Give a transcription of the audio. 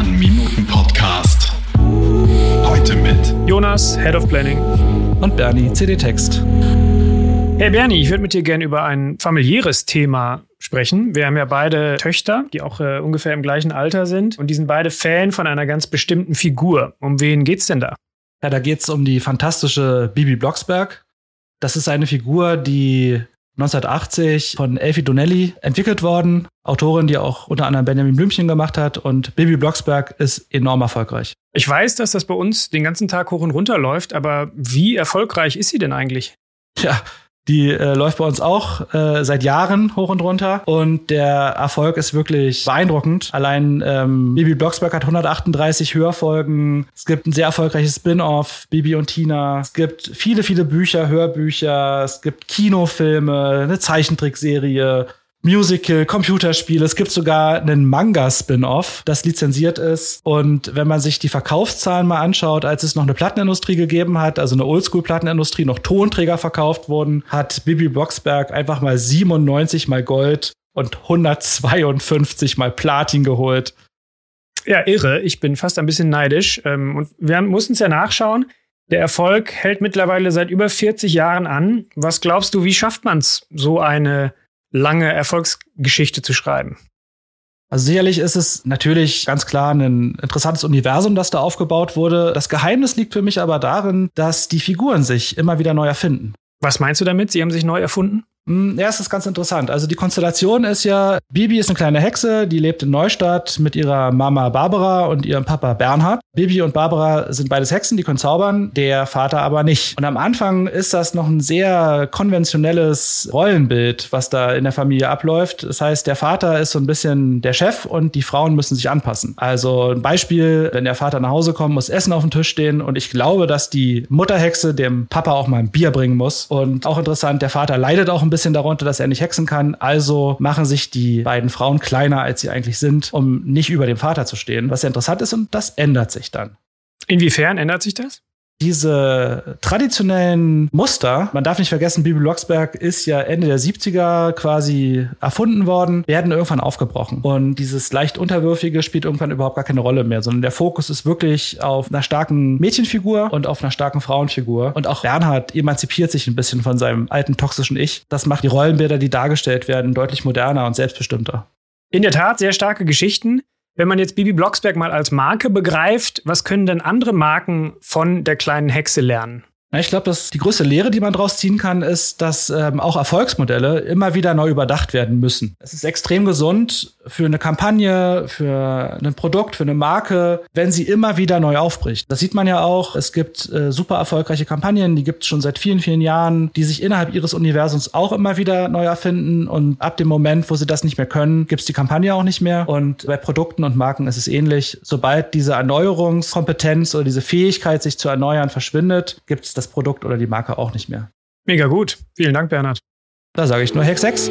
Sternminuten-Podcast. Heute mit Jonas, Head of Planning. Und Bernie, CD-Text. Hey Bernie, ich würde mit dir gerne über ein familiäres Thema sprechen. Wir haben ja beide Töchter, die auch äh, ungefähr im gleichen Alter sind. Und die sind beide Fan von einer ganz bestimmten Figur. Um wen geht's denn da? Ja, da geht's um die fantastische Bibi Blocksberg. Das ist eine Figur, die 1980 von Elfie Donnelly entwickelt worden. Autorin, die auch unter anderem Benjamin Blümchen gemacht hat. Und Bibi Blocksberg ist enorm erfolgreich. Ich weiß, dass das bei uns den ganzen Tag hoch und runter läuft, aber wie erfolgreich ist sie denn eigentlich? Ja, die äh, läuft bei uns auch äh, seit Jahren hoch und runter und der Erfolg ist wirklich beeindruckend. Allein ähm, Bibi Blocksberg hat 138 Hörfolgen. Es gibt ein sehr erfolgreiches Spin-off, Bibi und Tina. Es gibt viele, viele Bücher, Hörbücher. Es gibt Kinofilme, eine Zeichentrickserie. Musical, Computerspiele. Es gibt sogar einen Manga-Spin-off, das lizenziert ist. Und wenn man sich die Verkaufszahlen mal anschaut, als es noch eine Plattenindustrie gegeben hat, also eine Oldschool-Plattenindustrie, noch Tonträger verkauft wurden, hat Bibi Blocksberg einfach mal 97 mal Gold und 152 mal Platin geholt. Ja, irre. Ich bin fast ein bisschen neidisch. Ähm, und wir mussten es ja nachschauen. Der Erfolg hält mittlerweile seit über 40 Jahren an. Was glaubst du, wie schafft man es, so eine lange Erfolgsgeschichte zu schreiben? Also sicherlich ist es natürlich ganz klar ein interessantes Universum, das da aufgebaut wurde. Das Geheimnis liegt für mich aber darin, dass die Figuren sich immer wieder neu erfinden. Was meinst du damit? Sie haben sich neu erfunden? Hm, ja, es ist ganz interessant. Also die Konstellation ist ja, Bibi ist eine kleine Hexe, die lebt in Neustadt mit ihrer Mama Barbara und ihrem Papa Bernhard. Bibi und Barbara sind beides Hexen, die können zaubern, der Vater aber nicht. Und am Anfang ist das noch ein sehr konventionelles Rollenbild, was da in der Familie abläuft. Das heißt, der Vater ist so ein bisschen der Chef und die Frauen müssen sich anpassen. Also ein Beispiel, wenn der Vater nach Hause kommt, muss Essen auf dem Tisch stehen und ich glaube, dass die Mutterhexe dem Papa auch mal ein Bier bringen muss. Und auch interessant, der Vater leidet auch ein bisschen darunter, dass er nicht hexen kann. Also machen sich die beiden Frauen kleiner, als sie eigentlich sind, um nicht über dem Vater zu stehen. Was sehr interessant ist und das ändert sich dann. Inwiefern ändert sich das? Diese traditionellen Muster, man darf nicht vergessen, Bibi Blocksberg ist ja Ende der 70er quasi erfunden worden, werden irgendwann aufgebrochen. Und dieses leicht unterwürfige spielt irgendwann überhaupt gar keine Rolle mehr, sondern der Fokus ist wirklich auf einer starken Mädchenfigur und auf einer starken Frauenfigur. Und auch Bernhard emanzipiert sich ein bisschen von seinem alten toxischen Ich. Das macht die Rollenbilder, die dargestellt werden, deutlich moderner und selbstbestimmter. In der Tat sehr starke Geschichten. Wenn man jetzt Bibi Blocksberg mal als Marke begreift, was können denn andere Marken von der kleinen Hexe lernen? Ich glaube, dass die größte Lehre, die man daraus ziehen kann, ist, dass ähm, auch Erfolgsmodelle immer wieder neu überdacht werden müssen. Es ist extrem gesund für eine Kampagne, für ein Produkt, für eine Marke, wenn sie immer wieder neu aufbricht. Das sieht man ja auch. Es gibt äh, super erfolgreiche Kampagnen, die gibt es schon seit vielen, vielen Jahren, die sich innerhalb ihres Universums auch immer wieder neu erfinden. Und ab dem Moment, wo sie das nicht mehr können, gibt es die Kampagne auch nicht mehr. Und bei Produkten und Marken ist es ähnlich. Sobald diese Erneuerungskompetenz oder diese Fähigkeit, sich zu erneuern, verschwindet, gibt es das Produkt oder die Marke auch nicht mehr. Mega gut. Vielen Dank, Bernhard. Da sage ich nur Hex 6.